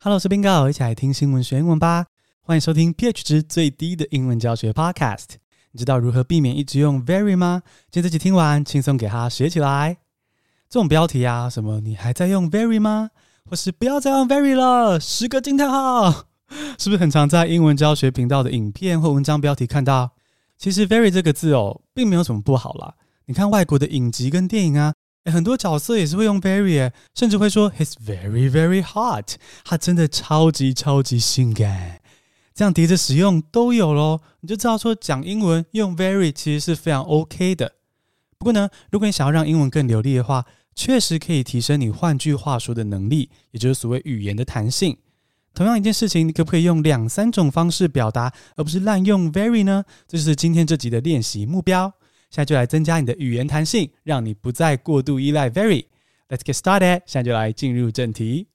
Hello，我是 Bingo，一起来听新闻学英文吧。欢迎收听 pH 值最低的英文教学 Podcast。你知道如何避免一直用 very 吗？今天这集听完，轻松给它学起来。这种标题啊，什么你还在用 very 吗？或是不要再用 very 了，十个惊叹号，是不是很常在英文教学频道的影片或文章标题看到？其实 very 这个字哦，并没有什么不好啦。你看外国的影集跟电影啊。很多角色也是会用 very，甚至会说 he's very very hot，他真的超级超级性感。这样叠着使用都有咯，你就知道说讲英文用 very 其实是非常 OK 的。不过呢，如果你想要让英文更流利的话，确实可以提升你换句话说的能力，也就是所谓语言的弹性。同样一件事情，你可不可以用两三种方式表达，而不是滥用 very 呢？这就是今天这集的练习目标。现在就来增加你的语言弹性，让你不再过度依赖 very。Let's get started。现在就来进入正题。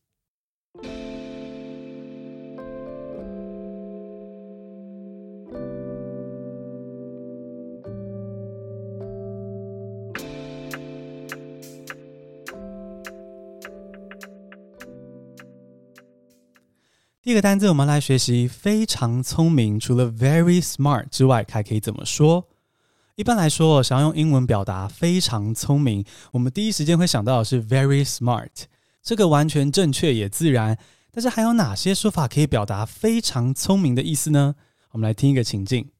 第一个单字，我们来学习非常聪明。除了 very smart 之外，还可以怎么说？一般来说，想要用英文表达非常聪明，我们第一时间会想到的是 very smart，这个完全正确也自然。但是还有哪些说法可以表达非常聪明的意思呢？我们来听一个情境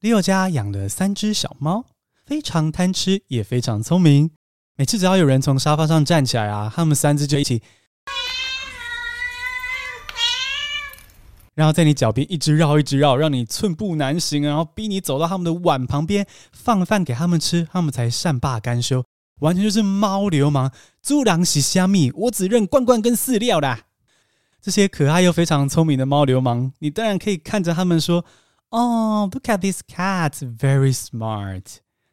：Leo 家养了三只小猫，非常贪吃，也非常聪明。每次只要有人从沙发上站起来啊，他们三只就一起。然后在你脚边一直绕，一直绕，让你寸步难行，然后逼你走到他们的碗旁边，放饭给他们吃，他们才善罢甘休。完全就是猫流氓，猪狼洗虾米，我只认罐罐跟饲料啦。这些可爱又非常聪明的猫流氓，你当然可以看着他们说：“哦，look at this cat, very smart。”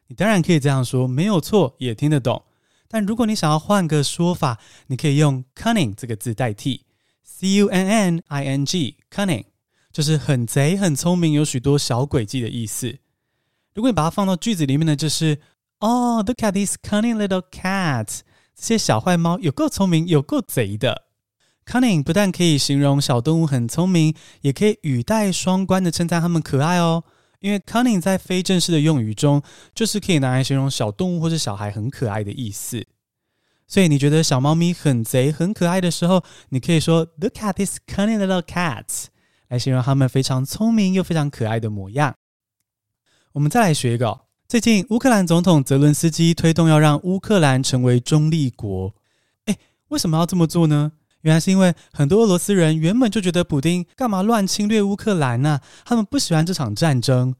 你当然可以这样说，没有错，也听得懂。但如果你想要换个说法，你可以用 cunning 这个字代替。C U N N I N G，cunning 就是很贼、很聪明，有许多小诡计的意思。如果你把它放到句子里面呢，就是哦、oh，look at these cunning little cats，这些小坏猫有够聪明，有够贼的。Cunning 不但可以形容小动物很聪明，也可以语带双关的称赞它们可爱哦。因为 cunning 在非正式的用语中，就是可以拿来形容小动物或者小孩很可爱的意思。所以你觉得小猫咪很贼、很可爱的时候，你可以说 "Look at these cunning little cats"，来形容它们非常聪明又非常可爱的模样。我们再来学一个，最近乌克兰总统泽伦斯基推动要让乌克兰成为中立国。诶，为什么要这么做呢？原来是因为很多俄罗斯人原本就觉得普丁干嘛乱侵略乌克兰呢？他们不喜欢这场战争。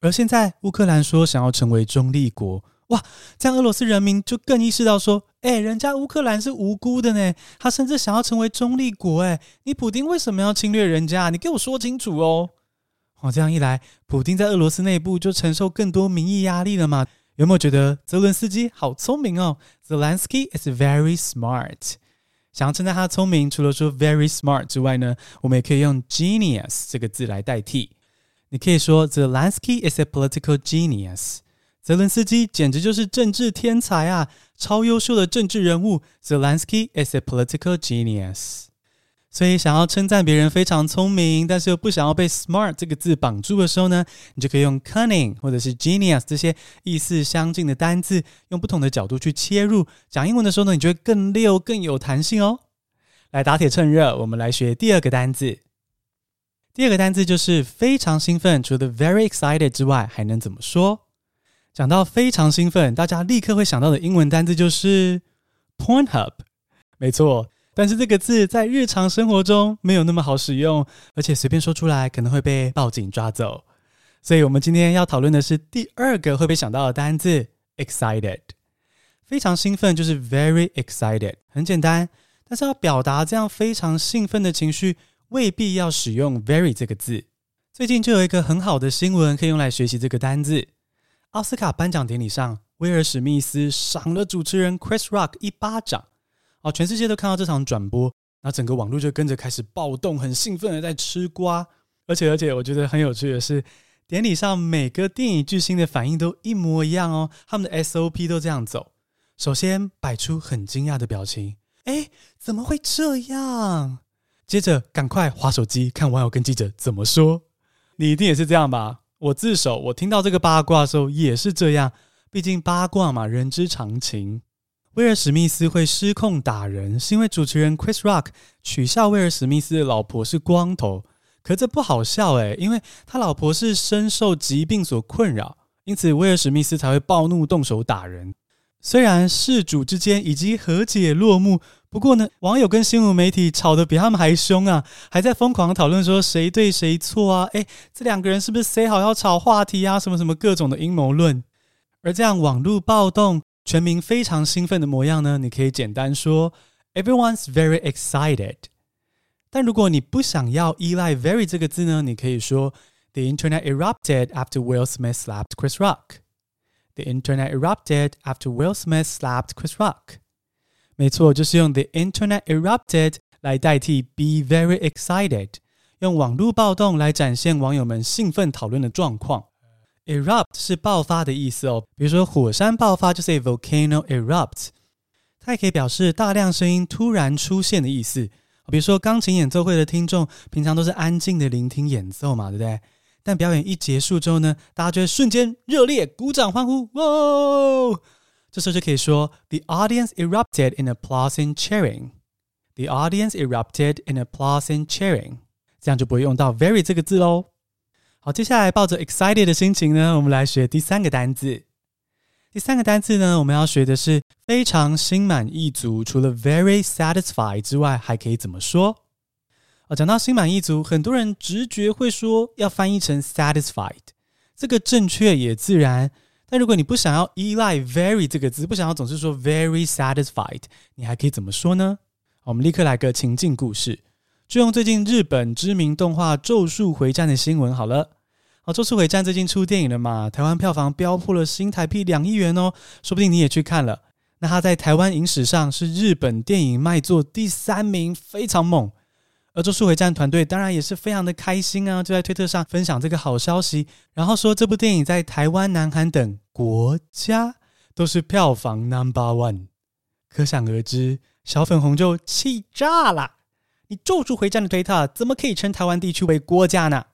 而现在乌克兰说想要成为中立国。哇，这样俄罗斯人民就更意识到说，哎，人家乌克兰是无辜的呢，他甚至想要成为中立国，哎，你普丁为什么要侵略人家？你给我说清楚哦！哦，这样一来，普丁在俄罗斯内部就承受更多民意压力了嘛？有没有觉得泽伦斯基好聪明哦？Zelensky is very smart。想要称赞他聪明，除了说 very smart 之外呢，我们也可以用 genius 这个字来代替。你可以说 Zelensky is a political genius。泽伦斯基简直就是政治天才啊，超优秀的政治人物。Zelensky is a political genius。所以，想要称赞别人非常聪明，但是又不想要被 smart 这个字绑住的时候呢，你就可以用 cunning 或者是 genius 这些意思相近的单字，用不同的角度去切入。讲英文的时候呢，你就会更溜、更有弹性哦。来打铁趁热，我们来学第二个单字。第二个单字就是非常兴奋，除了 very excited 之外，还能怎么说？讲到非常兴奋，大家立刻会想到的英文单字就是 Pornhub。没错，但是这个字在日常生活中没有那么好使用，而且随便说出来可能会被报警抓走。所以我们今天要讨论的是第二个会被想到的单字 excited。非常兴奋就是 very excited，很简单。但是要表达这样非常兴奋的情绪，未必要使用 very 这个字。最近就有一个很好的新闻可以用来学习这个单字。奥斯卡颁奖典礼上，威尔史密斯赏了主持人 Chris Rock 一巴掌。哦，全世界都看到这场转播，然后整个网络就跟着开始暴动，很兴奋的在吃瓜。而且，而且，我觉得很有趣的是，典礼上每个电影巨星的反应都一模一样哦。他们的 SOP 都这样走：首先摆出很惊讶的表情，哎，怎么会这样？接着赶快划手机看网友跟记者怎么说。你一定也是这样吧？我自首，我听到这个八卦的时候也是这样。毕竟八卦嘛，人之常情。威尔史密斯会失控打人，是因为主持人 Chris Rock 取笑威尔史密斯的老婆是光头。可这不好笑诶，因为他老婆是深受疾病所困扰，因此威尔史密斯才会暴怒动手打人。虽然事主之间已经和解落幕。不过呢，网友跟新闻媒体吵得比他们还凶啊，还在疯狂讨论说谁对谁错啊？诶，这两个人是不是 say 好要炒话题啊？什么什么各种的阴谋论。而这样网络暴动，全民非常兴奋的模样呢？你可以简单说，everyone's very excited。但如果你不想要依赖 very 这个字呢，你可以说，the internet erupted after Will Smith slapped Chris Rock。The internet erupted after Will Smith slapped Chris Rock。没错，就是用 the internet erupted 来代替 be very excited，用网络暴动来展现网友们兴奋讨论的状况。erupt 是爆发的意思哦，比如说火山爆发就是 a volcano erupt，它也可以表示大量声音突然出现的意思。比如说钢琴演奏会的听众平常都是安静的聆听演奏嘛，对不对？但表演一结束之后呢，大家就会瞬间热烈鼓掌欢呼，哇！这时候就可以说，The audience erupted in applause and cheering. The audience erupted in applause and cheering. 这样就不会用到 very 这个字喽。好，接下来抱着 excited 的心情呢，我们来学第三个单字。第三个单字呢，我们要学的是非常心满意足。除了 very satisfied 之外，还可以怎么说？啊，讲到心满意足，很多人直觉会说要翻译成 satisfied，这个正确也自然。但如果你不想要依赖 very 这个字，不想要总是说 very satisfied，你还可以怎么说呢？我们立刻来个情境故事，就用最近日本知名动画《咒术回战》的新闻好了。好，《咒术回战》最近出电影了嘛？台湾票房飙破了新台币两亿元哦，说不定你也去看了。那它在台湾影史上是日本电影卖座第三名，非常猛。而咒术回战团队当然也是非常的开心啊，就在推特上分享这个好消息，然后说这部电影在台湾、南韩等国家都是票房 number one，可想而知，小粉红就气炸了。你咒术回战的推特怎么可以称台湾地区为国家呢？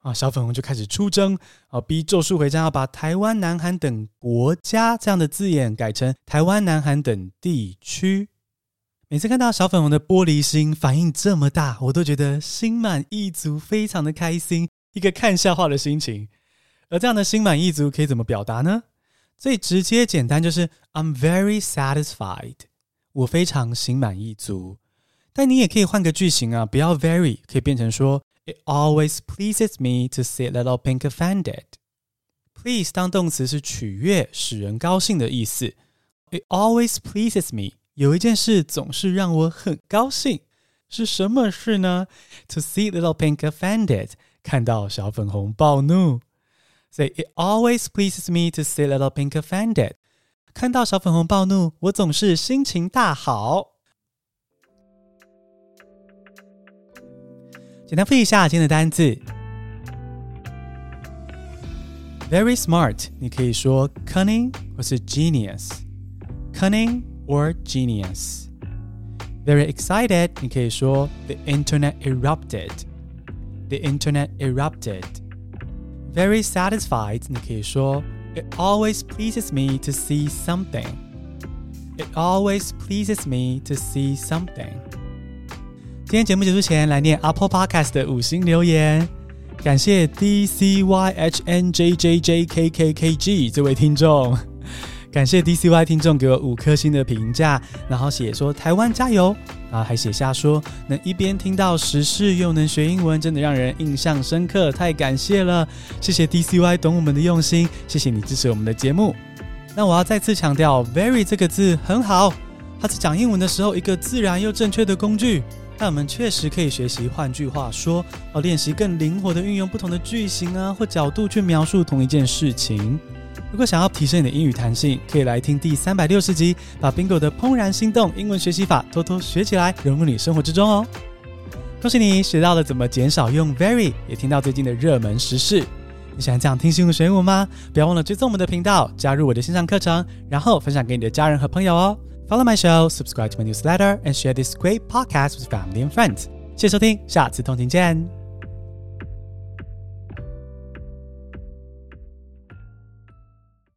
啊，小粉红就开始出征啊，逼咒术回战要把台湾、南韩等国家这样的字眼改成台湾、南韩等地区。每次看到小粉红的玻璃心反应这么大，我都觉得心满意足，非常的开心，一个看笑话的心情。而这样的心满意足可以怎么表达呢？最直接简单就是 I'm very satisfied，我非常心满意足。但你也可以换个句型啊，不要 very，可以变成说 It always pleases me to see little pink offended。Please 当动词是取悦、使人高兴的意思。It always pleases me。有一件事总是让我很高兴，是什么事呢？To see little pink offended，看到小粉红暴怒。所以 it always pleases me to see little pink offended，看到小粉红暴怒，我总是心情大好。简单复习一下今天的单字：very smart，你可以说 cunning 或是 genius，cunning。 or genius. Very excited，你可以说 the internet erupted. The internet erupted. Very satisfied，你可以说 it always pleases me to see something. It always pleases me to see something. 今天节目结束前，来念 Apple Podcast 的五星留言。感谢 D C Y H N J J J K K K G 这位听众。 感谢 DCY 听众给我五颗星的评价，然后写说台湾加油，然后还写下说能一边听到时事又能学英文，真的让人印象深刻，太感谢了，谢谢 DCY 懂我们的用心，谢谢你支持我们的节目。那我要再次强调，very 这个字很好，它是讲英文的时候一个自然又正确的工具，但我们确实可以学习。换句话说，要练习更灵活的运用不同的句型啊或角度去描述同一件事情。如果想要提升你的英语弹性，可以来听第三百六十集，把 Bingo 的怦然心动英文学习法偷偷学起来，融入你生活之中哦。恭喜你学到了怎么减少用 very，也听到最近的热门时事。你喜欢这样听新闻学英文吗？不要忘了追踪我们的频道，加入我的线上课程，然后分享给你的家人和朋友哦。Follow my show, subscribe to my newsletter, and share this great podcast with family and friends. 谢谢收听，下次通勤见。